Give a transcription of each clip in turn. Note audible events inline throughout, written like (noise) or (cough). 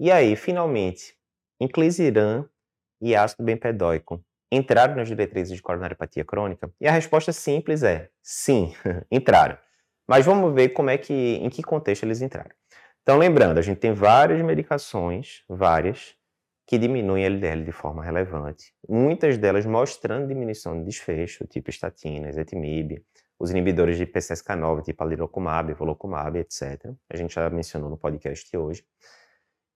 E aí, finalmente, inclisiran e ácido bempedóico entraram nas diretrizes de coronariopatia crônica? E a resposta simples é sim, (laughs) entraram. Mas vamos ver como é que, em que contexto eles entraram. Então, lembrando, a gente tem várias medicações, várias, que diminuem LDL de forma relevante. Muitas delas mostrando diminuição de desfecho, tipo estatina, ezetimibe, os inibidores de PCSK9, tipo alirocumab, volocumab, etc. A gente já mencionou no podcast hoje.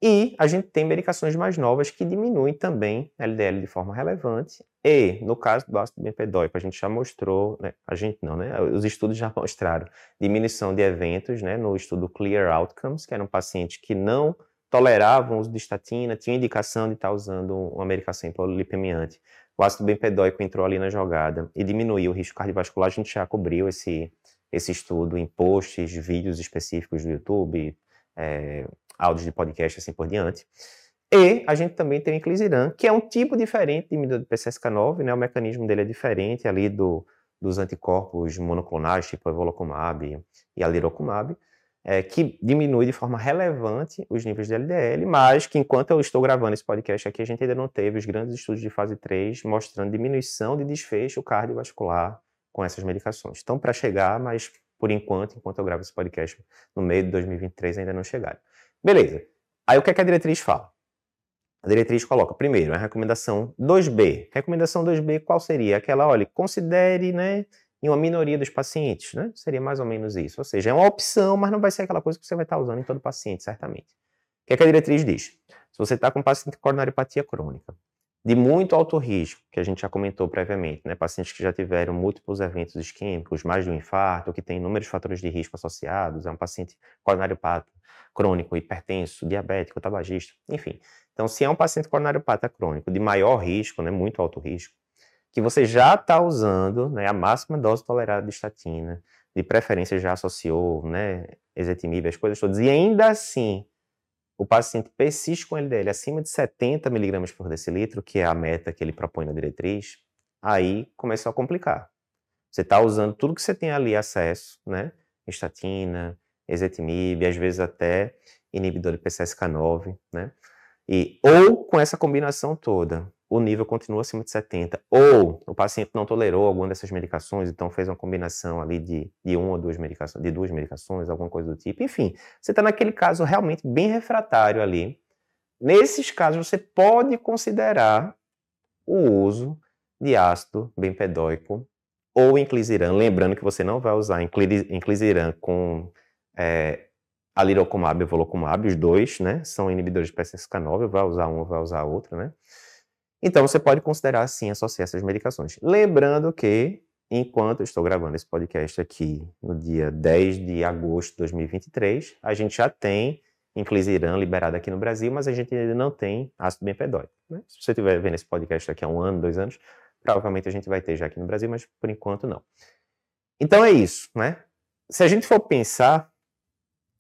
E a gente tem medicações mais novas que diminuem também LDL de forma relevante. E, no caso do ácido bempedóico, a gente já mostrou, né, a gente não, né, os estudos já (laughs) mostraram diminuição de eventos, né, no estudo Clear Outcomes, que eram pacientes que não toleravam o uso de estatina, tinham indicação de estar usando uma medicação hipolipemiante. O ácido bempedóico entrou ali na jogada e diminuiu o risco cardiovascular. A gente já cobriu esse, esse estudo em posts, vídeos específicos do YouTube, é, áudios de podcast assim por diante. E a gente também tem o inclisiran, que é um tipo diferente de inibidor de PCSK9, né? O mecanismo dele é diferente ali do, dos anticorpos monoclonais, tipo evolocumab e alirocumab, é, que diminui de forma relevante os níveis de LDL, mas que enquanto eu estou gravando esse podcast aqui, a gente ainda não teve os grandes estudos de fase 3 mostrando diminuição de desfecho cardiovascular com essas medicações. Então, para chegar, mas por enquanto, enquanto eu gravo esse podcast no meio de 2023, ainda não chegaram. Beleza. Aí o que, é que a diretriz fala? A diretriz coloca, primeiro, a recomendação 2B. Recomendação 2B, qual seria? Aquela, olha, considere, né, em uma minoria dos pacientes, né? Seria mais ou menos isso. Ou seja, é uma opção, mas não vai ser aquela coisa que você vai estar usando em todo paciente, certamente. O que, é que a diretriz diz? Se você está com paciente com coronariopatia crônica, de muito alto risco, que a gente já comentou previamente, né? Pacientes que já tiveram múltiplos eventos isquêmicos, mais de um infarto, que tem inúmeros fatores de risco associados, é um paciente coronariopata crônico, hipertenso, diabético, tabagista, enfim. Então, se é um paciente coronariopata crônico de maior risco, né, muito alto risco, que você já está usando né, a máxima dose tolerada de estatina, de preferência já associou, né, ezetimibe, as coisas todas, e ainda assim o paciente persiste com LDL acima de 70 miligramas por decilitro, que é a meta que ele propõe na diretriz, aí começou a complicar. Você está usando tudo que você tem ali acesso, né, estatina, ezetimibe, às vezes até inibidor de PCSK9, né? E, ou com essa combinação toda, o nível continua acima de 70, ou o paciente não tolerou alguma dessas medicações, então fez uma combinação ali de, de uma ou duas medicações, de duas medicações, alguma coisa do tipo. Enfim, você está naquele caso realmente bem refratário ali. Nesses casos, você pode considerar o uso de ácido bempedóico ou inclisiran, lembrando que você não vai usar inclisiran com é, alirocumab e volocumab, os dois, né, são inibidores de PCSK9, vai usar um vai usar outro, né? Então você pode considerar assim associar essas medicações. Lembrando que enquanto estou gravando esse podcast aqui no dia 10 de agosto de 2023, a gente já tem inclisiran liberado aqui no Brasil, mas a gente ainda não tem ácido bempedóico. Né? Se você estiver vendo esse podcast daqui a um ano, dois anos, provavelmente a gente vai ter já aqui no Brasil, mas por enquanto não. Então é isso, né? Se a gente for pensar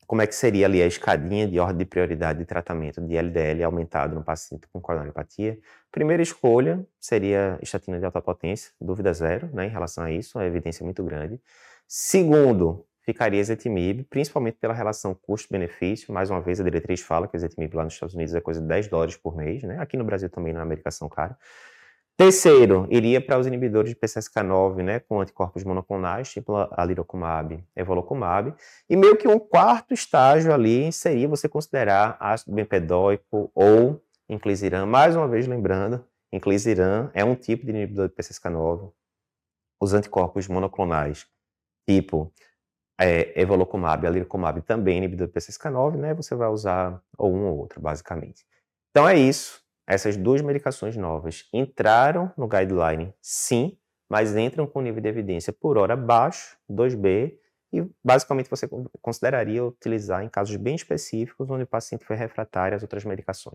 como é que seria ali a escadinha de ordem de prioridade de tratamento de LDL aumentado no paciente com coronariopatia. Primeira escolha seria estatina de alta potência, dúvida zero né, em relação a isso, a evidência é muito grande. Segundo, ficaria ezetimibe, principalmente pela relação custo-benefício. Mais uma vez, a diretriz fala que ezetimibe lá nos Estados Unidos é coisa de 10 dólares por mês, né? aqui no Brasil também, na medicação cara. Terceiro, iria para os inibidores de PCSK9, né, com anticorpos monoclonais, tipo alirocumab, evolocumab. E meio que um quarto estágio ali seria você considerar ácido bempedóico ou inclisiran. Mais uma vez lembrando, inclisiran é um tipo de inibidor de PCSK9. Os anticorpos monoclonais, tipo é, evolocumab, alirocumab, também inibidor de PCSK9, né, você vai usar ou um ou outro, basicamente. Então é isso. Essas duas medicações novas entraram no guideline, sim, mas entram com nível de evidência por hora baixo, 2B, e basicamente você consideraria utilizar em casos bem específicos onde o paciente foi refratário às outras medicações.